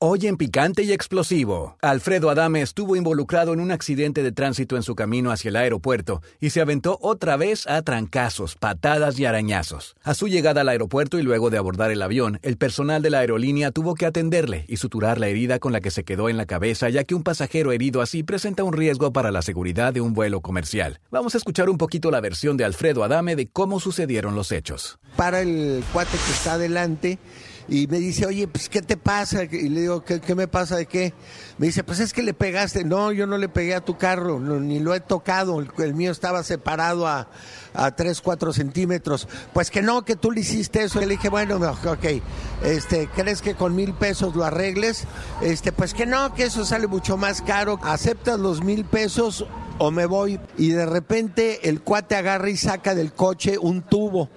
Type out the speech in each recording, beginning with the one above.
Hoy en Picante y Explosivo, Alfredo Adame estuvo involucrado en un accidente de tránsito en su camino hacia el aeropuerto y se aventó otra vez a trancazos, patadas y arañazos. A su llegada al aeropuerto y luego de abordar el avión, el personal de la aerolínea tuvo que atenderle y suturar la herida con la que se quedó en la cabeza, ya que un pasajero herido así presenta un riesgo para la seguridad de un vuelo comercial. Vamos a escuchar un poquito la versión de Alfredo Adame de cómo sucedieron los hechos. Para el cuate que está adelante y me dice, oye, pues, ¿qué te pasa? Y le digo, ¿qué, me pasa de qué? Me dice, pues es que le pegaste. No, yo no le pegué a tu carro, ni lo he tocado. El, mío estaba separado a, a 3, 4 centímetros. Pues que no, que tú le hiciste eso. Y le dije, bueno, ok, este, ¿crees que con mil pesos lo arregles? Este, pues que no, que eso sale mucho más caro. ¿Aceptas los mil pesos o me voy? Y de repente el cuate agarra y saca del coche un tubo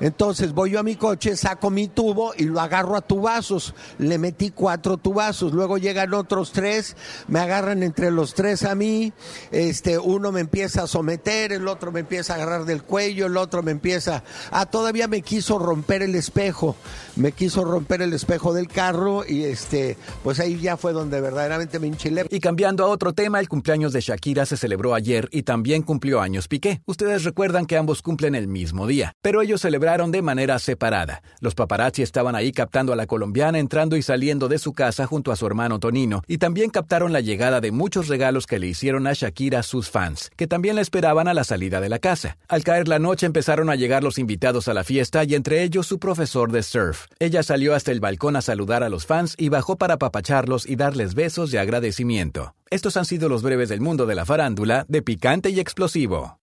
entonces voy yo a mi coche, saco mi tubo y lo agarro a tubazos. Le metí cuatro tubazos. Luego llegan otros tres, me agarran entre los tres a mí. Este, uno me empieza a someter, el otro me empieza a agarrar del cuello, el otro me empieza. Ah, todavía me quiso romper el espejo. Me quiso romper el espejo del carro y este, pues ahí ya fue donde verdaderamente me enchilé. Y cambiando a otro tema, el cumpleaños de Shakira se celebró ayer y también cumplió años Piqué. Ustedes recuerdan que ambos cumplen el mismo día, pero ellos celebraron de manera separada. Los paparazzi estaban ahí captando a la colombiana entrando y saliendo de su casa junto a su hermano Tonino, y también captaron la llegada de muchos regalos que le hicieron a Shakira sus fans, que también la esperaban a la salida de la casa. Al caer la noche empezaron a llegar los invitados a la fiesta y entre ellos su profesor de surf. Ella salió hasta el balcón a saludar a los fans y bajó para apapacharlos y darles besos de agradecimiento. Estos han sido los breves del mundo de la farándula de picante y explosivo.